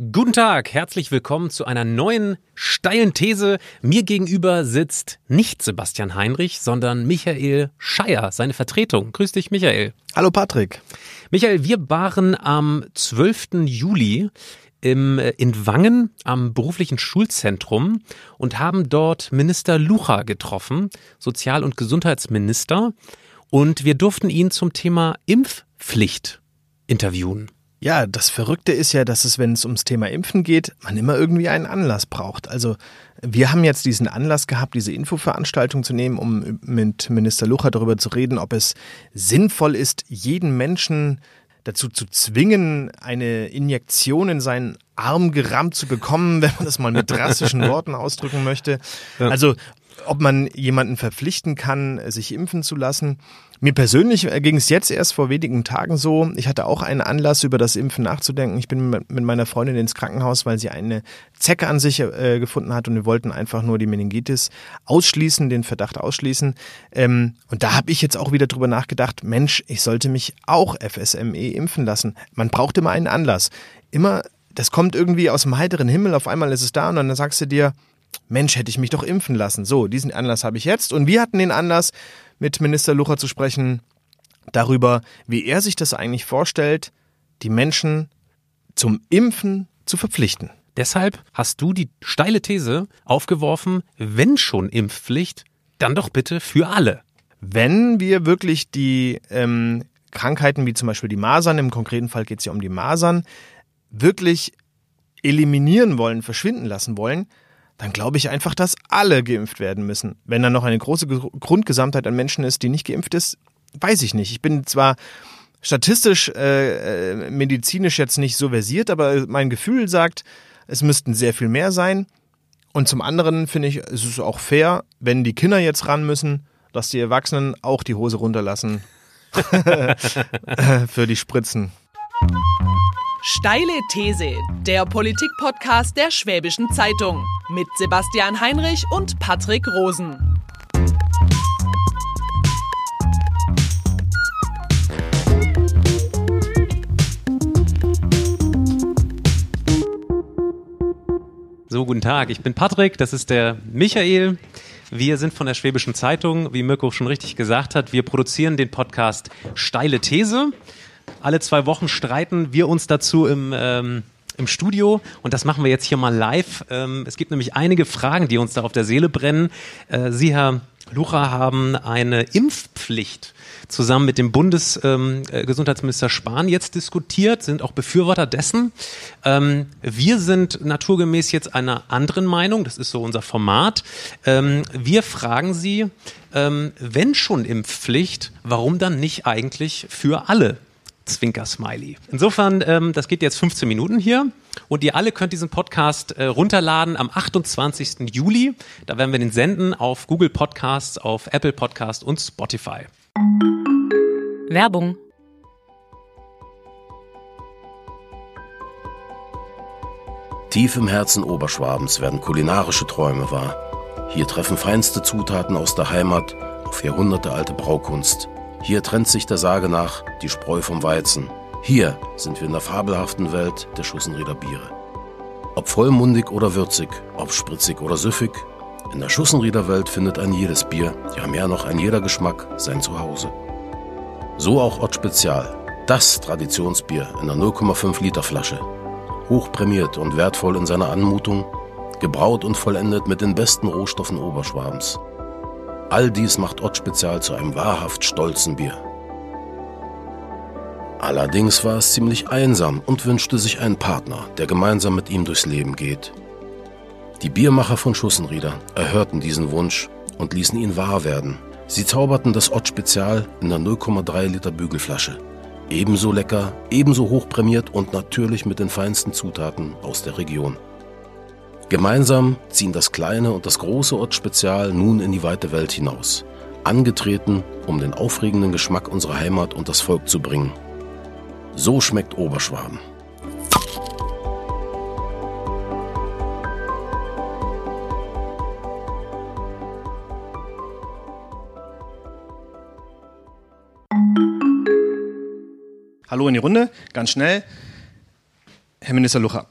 Guten Tag, herzlich willkommen zu einer neuen steilen These. Mir gegenüber sitzt nicht Sebastian Heinrich, sondern Michael Scheier, seine Vertretung. Grüß dich, Michael. Hallo, Patrick. Michael, wir waren am 12. Juli im, äh, in Wangen am beruflichen Schulzentrum und haben dort Minister Lucha getroffen, Sozial- und Gesundheitsminister. Und wir durften ihn zum Thema Impfpflicht interviewen. Ja, das Verrückte ist ja, dass es, wenn es ums Thema Impfen geht, man immer irgendwie einen Anlass braucht. Also wir haben jetzt diesen Anlass gehabt, diese Infoveranstaltung zu nehmen, um mit Minister Lucha darüber zu reden, ob es sinnvoll ist, jeden Menschen dazu zu zwingen, eine Injektion in seinen Arm gerammt zu bekommen, wenn man das mal mit drastischen Worten ausdrücken möchte. Also ob man jemanden verpflichten kann, sich impfen zu lassen. Mir persönlich ging es jetzt erst vor wenigen Tagen so. Ich hatte auch einen Anlass, über das Impfen nachzudenken. Ich bin mit meiner Freundin ins Krankenhaus, weil sie eine Zecke an sich äh, gefunden hat und wir wollten einfach nur die Meningitis ausschließen, den Verdacht ausschließen. Ähm, und da habe ich jetzt auch wieder drüber nachgedacht, Mensch, ich sollte mich auch FSME impfen lassen. Man braucht immer einen Anlass. Immer, das kommt irgendwie aus dem heiteren Himmel, auf einmal ist es da und dann sagst du dir, Mensch, hätte ich mich doch impfen lassen. So, diesen Anlass habe ich jetzt. Und wir hatten den Anlass, mit Minister Lucher zu sprechen, darüber, wie er sich das eigentlich vorstellt, die Menschen zum Impfen zu verpflichten. Deshalb hast du die steile These aufgeworfen, wenn schon Impfpflicht, dann doch bitte für alle. Wenn wir wirklich die ähm, Krankheiten wie zum Beispiel die Masern, im konkreten Fall geht es ja um die Masern, wirklich eliminieren wollen, verschwinden lassen wollen, dann glaube ich einfach, dass alle geimpft werden müssen. Wenn da noch eine große Grundgesamtheit an Menschen ist, die nicht geimpft ist, weiß ich nicht. Ich bin zwar statistisch, äh, äh, medizinisch jetzt nicht so versiert, aber mein Gefühl sagt, es müssten sehr viel mehr sein. Und zum anderen finde ich, es ist auch fair, wenn die Kinder jetzt ran müssen, dass die Erwachsenen auch die Hose runterlassen für die Spritzen. Steile These, der Politik-Podcast der Schwäbischen Zeitung mit Sebastian Heinrich und Patrick Rosen. So, guten Tag, ich bin Patrick, das ist der Michael. Wir sind von der Schwäbischen Zeitung, wie Mirko schon richtig gesagt hat. Wir produzieren den Podcast Steile These. Alle zwei Wochen streiten wir uns dazu im, ähm, im Studio und das machen wir jetzt hier mal live. Ähm, es gibt nämlich einige Fragen, die uns da auf der Seele brennen. Äh, Sie, Herr Lucha, haben eine Impfpflicht zusammen mit dem Bundesgesundheitsminister ähm, äh, Spahn jetzt diskutiert, sind auch Befürworter dessen. Ähm, wir sind naturgemäß jetzt einer anderen Meinung, das ist so unser Format. Ähm, wir fragen Sie, ähm, wenn schon Impfpflicht, warum dann nicht eigentlich für alle? Zwinker-Smiley. Insofern, ähm, das geht jetzt 15 Minuten hier und ihr alle könnt diesen Podcast äh, runterladen am 28. Juli. Da werden wir den senden auf Google Podcasts, auf Apple Podcasts und Spotify. Werbung Tief im Herzen Oberschwabens werden kulinarische Träume wahr. Hier treffen feinste Zutaten aus der Heimat auf jahrhundertealte Braukunst hier trennt sich der Sage nach die Spreu vom Weizen. Hier sind wir in der fabelhaften Welt der Schussenrieder Biere. Ob vollmundig oder würzig, ob spritzig oder süffig, in der Schussenrieder Welt findet ein jedes Bier, ja mehr noch ein jeder Geschmack, sein Zuhause. So auch Ott Spezial, das Traditionsbier in einer 0,5 Liter Flasche. Hochprämiert und wertvoll in seiner Anmutung, gebraut und vollendet mit den besten Rohstoffen Oberschwabens. All dies macht Ott Spezial zu einem wahrhaft stolzen Bier. Allerdings war es ziemlich einsam und wünschte sich einen Partner, der gemeinsam mit ihm durchs Leben geht. Die Biermacher von Schussenrieder erhörten diesen Wunsch und ließen ihn wahr werden. Sie zauberten das Ott Spezial in der 0,3 Liter Bügelflasche. Ebenso lecker, ebenso hochprämiert und natürlich mit den feinsten Zutaten aus der Region. Gemeinsam ziehen das kleine und das große Ortsspezial nun in die weite Welt hinaus, angetreten, um den aufregenden Geschmack unserer Heimat und das Volk zu bringen. So schmeckt Oberschwaben. Hallo in die Runde, ganz schnell. Herr Minister Lucha,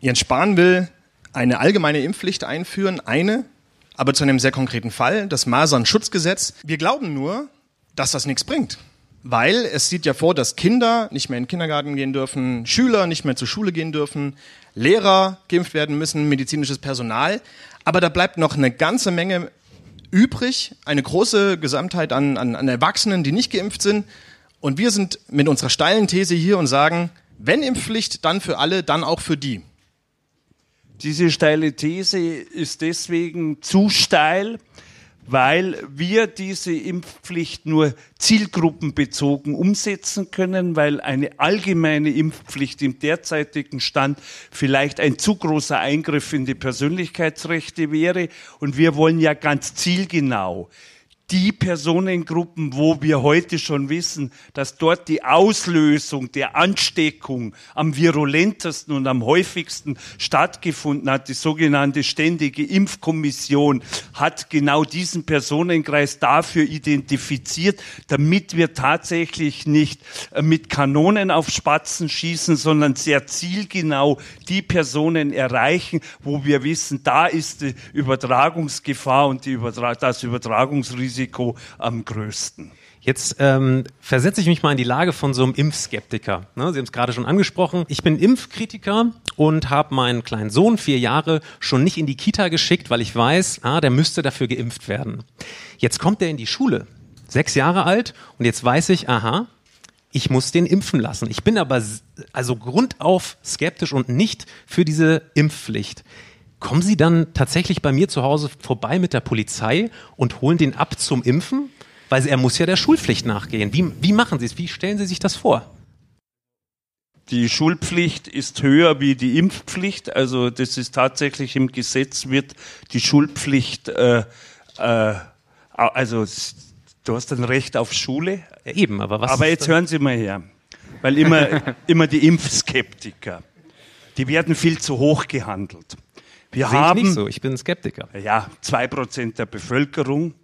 Jens Spahn will eine allgemeine Impfpflicht einführen, eine, aber zu einem sehr konkreten Fall, das Masern-Schutzgesetz. Wir glauben nur, dass das nichts bringt. Weil es sieht ja vor, dass Kinder nicht mehr in den Kindergarten gehen dürfen, Schüler nicht mehr zur Schule gehen dürfen, Lehrer geimpft werden müssen, medizinisches Personal. Aber da bleibt noch eine ganze Menge übrig, eine große Gesamtheit an, an, an Erwachsenen, die nicht geimpft sind. Und wir sind mit unserer steilen These hier und sagen, wenn Impfpflicht, dann für alle, dann auch für die. Diese steile These ist deswegen zu steil, weil wir diese Impfpflicht nur zielgruppenbezogen umsetzen können, weil eine allgemeine Impfpflicht im derzeitigen Stand vielleicht ein zu großer Eingriff in die Persönlichkeitsrechte wäre. Und wir wollen ja ganz zielgenau die Personengruppen, wo wir heute schon wissen, dass dort die Auslösung der Ansteckung am virulentesten und am häufigsten stattgefunden hat. Die sogenannte Ständige Impfkommission hat genau diesen Personenkreis dafür identifiziert, damit wir tatsächlich nicht äh, mit Kanonen auf Spatzen schießen, sondern sehr zielgenau die Personen erreichen, wo wir wissen, da ist die Übertragungsgefahr und die Übertra das Übertragungsrisiko Risiko am größten. Jetzt ähm, versetze ich mich mal in die Lage von so einem Impfskeptiker. Ne, Sie haben es gerade schon angesprochen. Ich bin Impfkritiker und habe meinen kleinen Sohn, vier Jahre, schon nicht in die Kita geschickt, weil ich weiß, ah, der müsste dafür geimpft werden. Jetzt kommt er in die Schule, sechs Jahre alt, und jetzt weiß ich, aha, ich muss den impfen lassen. Ich bin aber also grundauf skeptisch und nicht für diese Impfpflicht. Kommen Sie dann tatsächlich bei mir zu Hause vorbei mit der Polizei und holen den ab zum Impfen? Weil er muss ja der Schulpflicht nachgehen. Wie, wie machen Sie es? Wie stellen Sie sich das vor? Die Schulpflicht ist höher wie die Impfpflicht. Also das ist tatsächlich im Gesetz wird die Schulpflicht, äh, äh, also du hast ein Recht auf Schule. Eben, aber was? Aber jetzt hören Sie mal her, weil immer, immer die Impfskeptiker, die werden viel zu hoch gehandelt. Wir Sehe haben, ich nicht so, ich bin Skeptiker. Ja, zwei Prozent der Bevölkerung.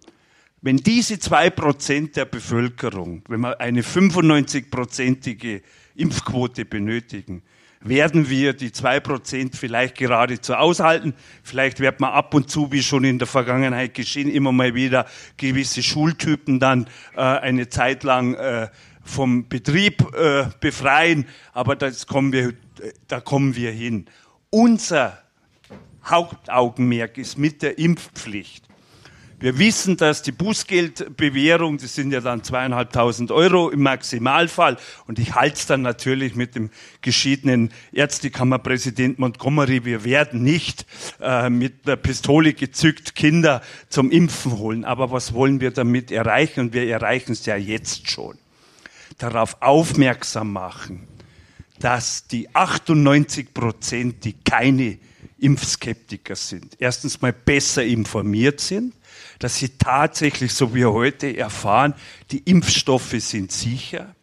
Wenn diese zwei Prozent der Bevölkerung, wenn wir eine 95-prozentige Impfquote benötigen, werden wir die zwei Prozent vielleicht geradezu aushalten. Vielleicht wird man ab und zu, wie schon in der Vergangenheit geschehen, immer mal wieder gewisse Schultypen dann äh, eine Zeit lang äh, vom Betrieb äh, befreien. Aber das kommen wir, da kommen wir hin. Unser Hauptaugenmerk ist mit der Impfpflicht. Wir wissen, dass die Bußgeldbewährung, das sind ja dann zweieinhalbtausend Euro im Maximalfall, und ich halte es dann natürlich mit dem geschiedenen Ärztekammerpräsident Montgomery, wir werden nicht äh, mit der Pistole gezückt Kinder zum Impfen holen. Aber was wollen wir damit erreichen? Und wir erreichen es ja jetzt schon. Darauf aufmerksam machen, dass die 98 Prozent, die keine Impfskeptiker sind. Erstens mal besser informiert sind, dass sie tatsächlich, so wie heute erfahren, die Impfstoffe sind sicher.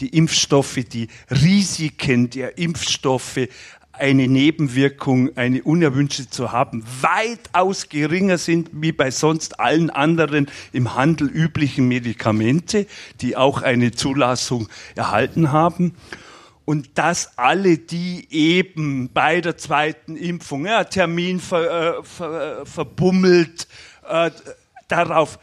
Die Impfstoffe, die Risiken der Impfstoffe, eine Nebenwirkung, eine unerwünschte zu haben, weitaus geringer sind wie bei sonst allen anderen im Handel üblichen Medikamente, die auch eine Zulassung erhalten haben und dass alle, die eben bei der zweiten Impfung, ja, Termin ver, äh, ver, verbummelt, äh, darauf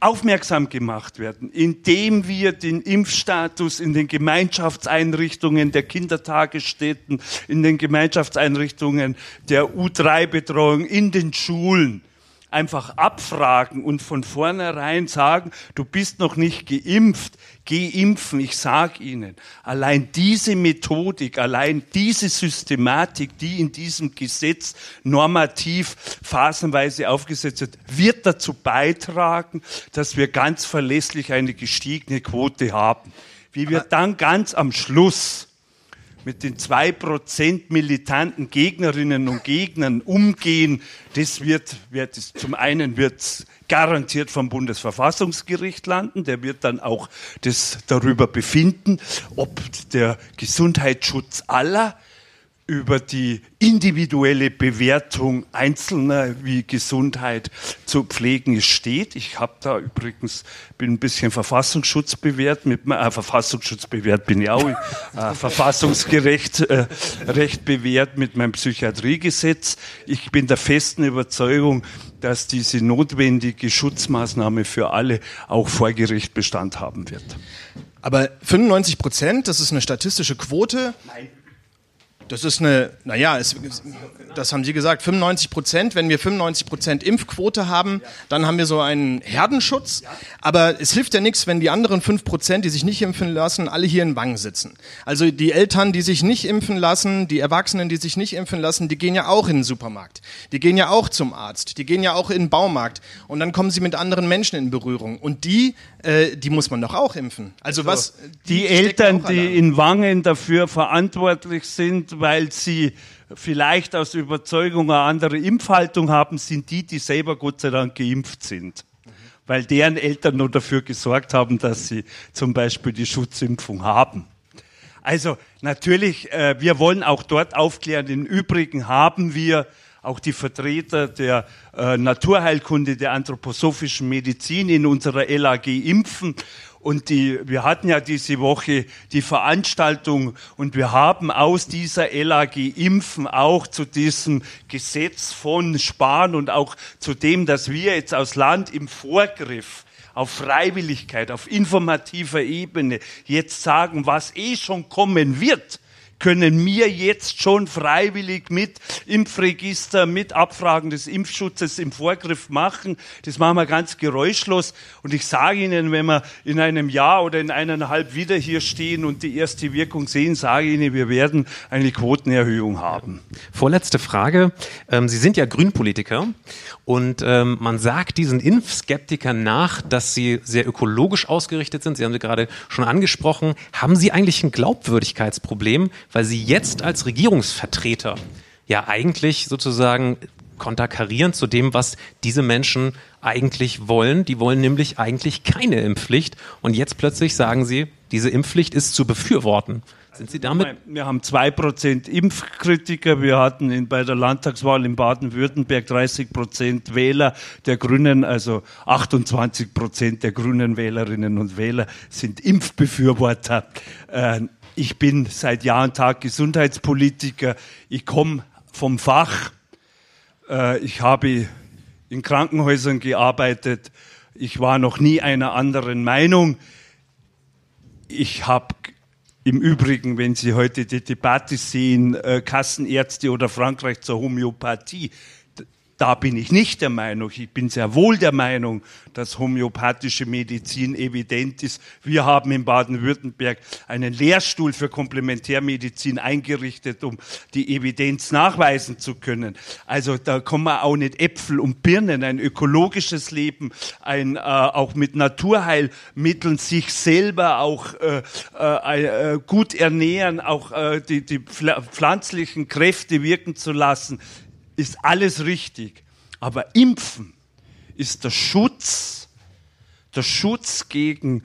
aufmerksam gemacht werden, indem wir den Impfstatus in den Gemeinschaftseinrichtungen der Kindertagesstätten, in den Gemeinschaftseinrichtungen der U3-Betreuung, in den Schulen einfach abfragen und von vornherein sagen, du bist noch nicht geimpft, geh impfen, ich sag Ihnen. Allein diese Methodik, allein diese Systematik, die in diesem Gesetz normativ phasenweise aufgesetzt wird, wird dazu beitragen, dass wir ganz verlässlich eine gestiegene Quote haben. Wie wir dann ganz am Schluss mit den zwei Prozent militanten Gegnerinnen und Gegnern umgehen, das wird, wird zum einen wird garantiert vom Bundesverfassungsgericht landen. Der wird dann auch das darüber befinden, ob der Gesundheitsschutz aller über die individuelle Bewertung Einzelner wie Gesundheit zu pflegen steht. Ich habe da übrigens bin ein bisschen Verfassungsschutz bewährt mit äh, Verfassungsschutz bewährt bin ich auch äh, verfassungsgerecht äh, recht bewährt mit meinem Psychiatriegesetz. Ich bin der festen Überzeugung, dass diese notwendige Schutzmaßnahme für alle auch vor Gericht Bestand haben wird. Aber 95 Prozent, das ist eine statistische Quote. Nein. Das ist eine, naja, es, das haben Sie gesagt, 95 Prozent. Wenn wir 95 Prozent Impfquote haben, dann haben wir so einen Herdenschutz. Aber es hilft ja nichts, wenn die anderen 5 Prozent, die sich nicht impfen lassen, alle hier in Wangen sitzen. Also die Eltern, die sich nicht impfen lassen, die Erwachsenen, die sich nicht impfen lassen, die gehen ja auch in den Supermarkt. Die gehen ja auch zum Arzt. Die gehen ja auch in den Baumarkt. Und dann kommen sie mit anderen Menschen in Berührung. Und die, äh, die muss man doch auch impfen. Also, also was? Die, die Eltern, die in Wangen dafür verantwortlich sind, weil sie vielleicht aus Überzeugung eine andere Impfhaltung haben, sind die, die selber Gott sei Dank geimpft sind. Weil deren Eltern nur dafür gesorgt haben, dass sie zum Beispiel die Schutzimpfung haben. Also natürlich, äh, wir wollen auch dort aufklären. Im Übrigen haben wir auch die Vertreter der äh, Naturheilkunde, der anthroposophischen Medizin in unserer LAG impfen. Und die, wir hatten ja diese Woche die Veranstaltung und wir haben aus dieser LAG Impfen auch zu diesem Gesetz von Spahn und auch zu dem, dass wir jetzt aus Land im Vorgriff auf Freiwilligkeit, auf informativer Ebene jetzt sagen, was eh schon kommen wird, können wir jetzt schon freiwillig mit Impfregister, mit Abfragen des Impfschutzes im Vorgriff machen. Das machen wir ganz geräuschlos. Und ich sage Ihnen, wenn wir in einem Jahr oder in eineinhalb wieder hier stehen und die erste Wirkung sehen, sage ich Ihnen, wir werden eine Quotenerhöhung haben. Vorletzte Frage. Ähm, Sie sind ja Grünpolitiker und ähm, man sagt diesen Impfskeptikern nach, dass sie sehr ökologisch ausgerichtet sind. Sie haben sie gerade schon angesprochen. Haben Sie eigentlich ein Glaubwürdigkeitsproblem, weil Sie jetzt als Regierungsvertreter ja eigentlich sozusagen konterkarieren zu dem, was diese Menschen eigentlich wollen. Die wollen nämlich eigentlich keine Impfpflicht. Und jetzt plötzlich sagen sie, diese Impfpflicht ist zu befürworten. Sind Sie damit? Wir haben zwei Prozent Impfkritiker. Wir hatten in, bei der Landtagswahl in Baden-Württemberg 30 Prozent Wähler der Grünen, also 28 Prozent der Grünen Wählerinnen und Wähler sind Impfbefürworter. Äh, ich bin seit Jahr und Tag Gesundheitspolitiker. Ich komme vom Fach. Äh, ich habe in Krankenhäusern gearbeitet. Ich war noch nie einer anderen Meinung. Ich habe im Übrigen, wenn Sie heute die Debatte sehen, äh, Kassenärzte oder Frankreich zur Homöopathie, da bin ich nicht der Meinung. Ich bin sehr wohl der Meinung, dass homöopathische Medizin evident ist. Wir haben in Baden-Württemberg einen Lehrstuhl für Komplementärmedizin eingerichtet, um die Evidenz nachweisen zu können. Also da kommen wir auch nicht Äpfel und Birnen, ein ökologisches Leben, ein äh, auch mit Naturheilmitteln sich selber auch äh, äh, äh gut ernähren, auch äh, die, die pflanzlichen Kräfte wirken zu lassen ist alles richtig. Aber impfen ist der Schutz, der Schutz gegen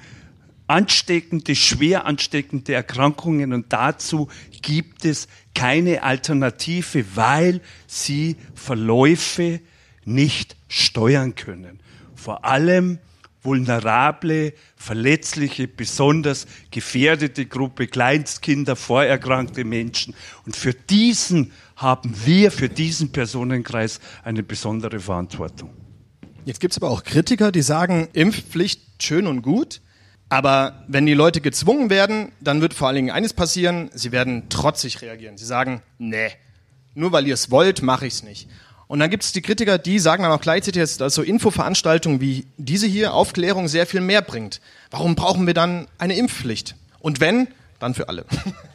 ansteckende, schwer ansteckende Erkrankungen und dazu gibt es keine Alternative, weil sie Verläufe nicht steuern können. Vor allem vulnerable, verletzliche, besonders gefährdete Gruppe, Kleinstkinder, vorerkrankte Menschen. Und für diesen haben wir, für diesen Personenkreis eine besondere Verantwortung. Jetzt gibt es aber auch Kritiker, die sagen, Impfpflicht schön und gut, aber wenn die Leute gezwungen werden, dann wird vor allen Dingen eines passieren, sie werden trotzig reagieren. Sie sagen, nee, nur weil ihr es wollt, mache ich es nicht. Und dann gibt es die Kritiker, die sagen dann auch gleichzeitig, dass so Infoveranstaltungen wie diese hier Aufklärung sehr viel mehr bringt. Warum brauchen wir dann eine Impfpflicht? Und wenn, dann für alle.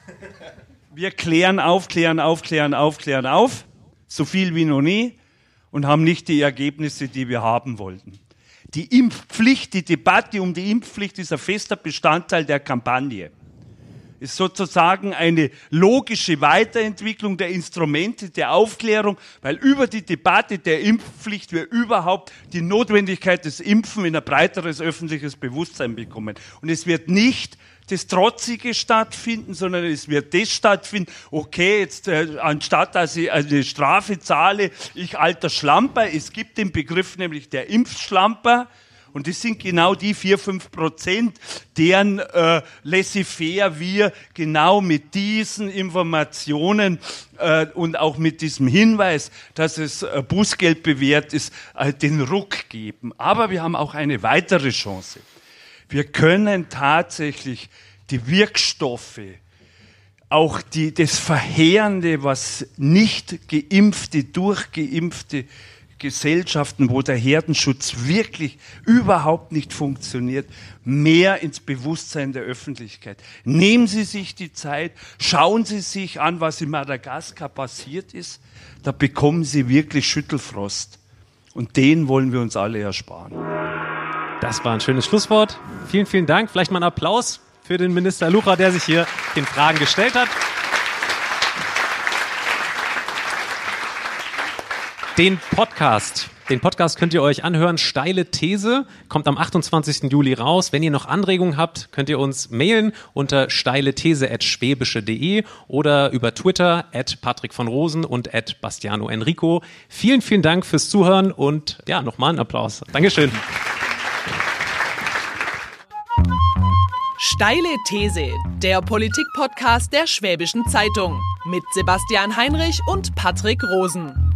Wir klären auf, klären auf, klären auf, klären auf, so viel wie noch nie und haben nicht die Ergebnisse, die wir haben wollten. Die Impfpflicht, die Debatte um die Impfpflicht ist ein fester Bestandteil der Kampagne. Ist sozusagen eine logische Weiterentwicklung der Instrumente der Aufklärung, weil über die Debatte der Impfpflicht wir überhaupt die Notwendigkeit des Impfen in ein breiteres öffentliches Bewusstsein bekommen. Und es wird nicht das Trotzige stattfinden, sondern es wird das stattfinden, okay, jetzt äh, anstatt dass ich eine Strafe zahle, ich alter Schlamper, es gibt den Begriff nämlich der Impfschlamper, und das sind genau die vier fünf Prozent, deren äh, laissez-faire wir genau mit diesen Informationen äh, und auch mit diesem Hinweis, dass es äh, Bußgeld bewährt ist, äh, den Ruck geben. Aber wir haben auch eine weitere Chance. Wir können tatsächlich die Wirkstoffe, auch die, das Verheerende, was nicht geimpfte, durchgeimpfte Gesellschaften, wo der Herdenschutz wirklich überhaupt nicht funktioniert, mehr ins Bewusstsein der Öffentlichkeit. Nehmen Sie sich die Zeit, schauen Sie sich an, was in Madagaskar passiert ist. Da bekommen Sie wirklich Schüttelfrost. Und den wollen wir uns alle ersparen. Das war ein schönes Schlusswort. Vielen, vielen Dank. Vielleicht mal einen Applaus für den Minister Lucha, der sich hier den Fragen gestellt hat. Den Podcast, den Podcast könnt ihr euch anhören. Steile These kommt am 28. Juli raus. Wenn ihr noch Anregungen habt, könnt ihr uns mailen unter steilethese.schwäbische.de oder über Twitter at Patrick von Rosen und at Bastiano Enrico. Vielen, vielen Dank fürs Zuhören und ja, nochmal einen Applaus. Dankeschön. Steile These, der Politik-Podcast der Schwäbischen Zeitung mit Sebastian Heinrich und Patrick Rosen.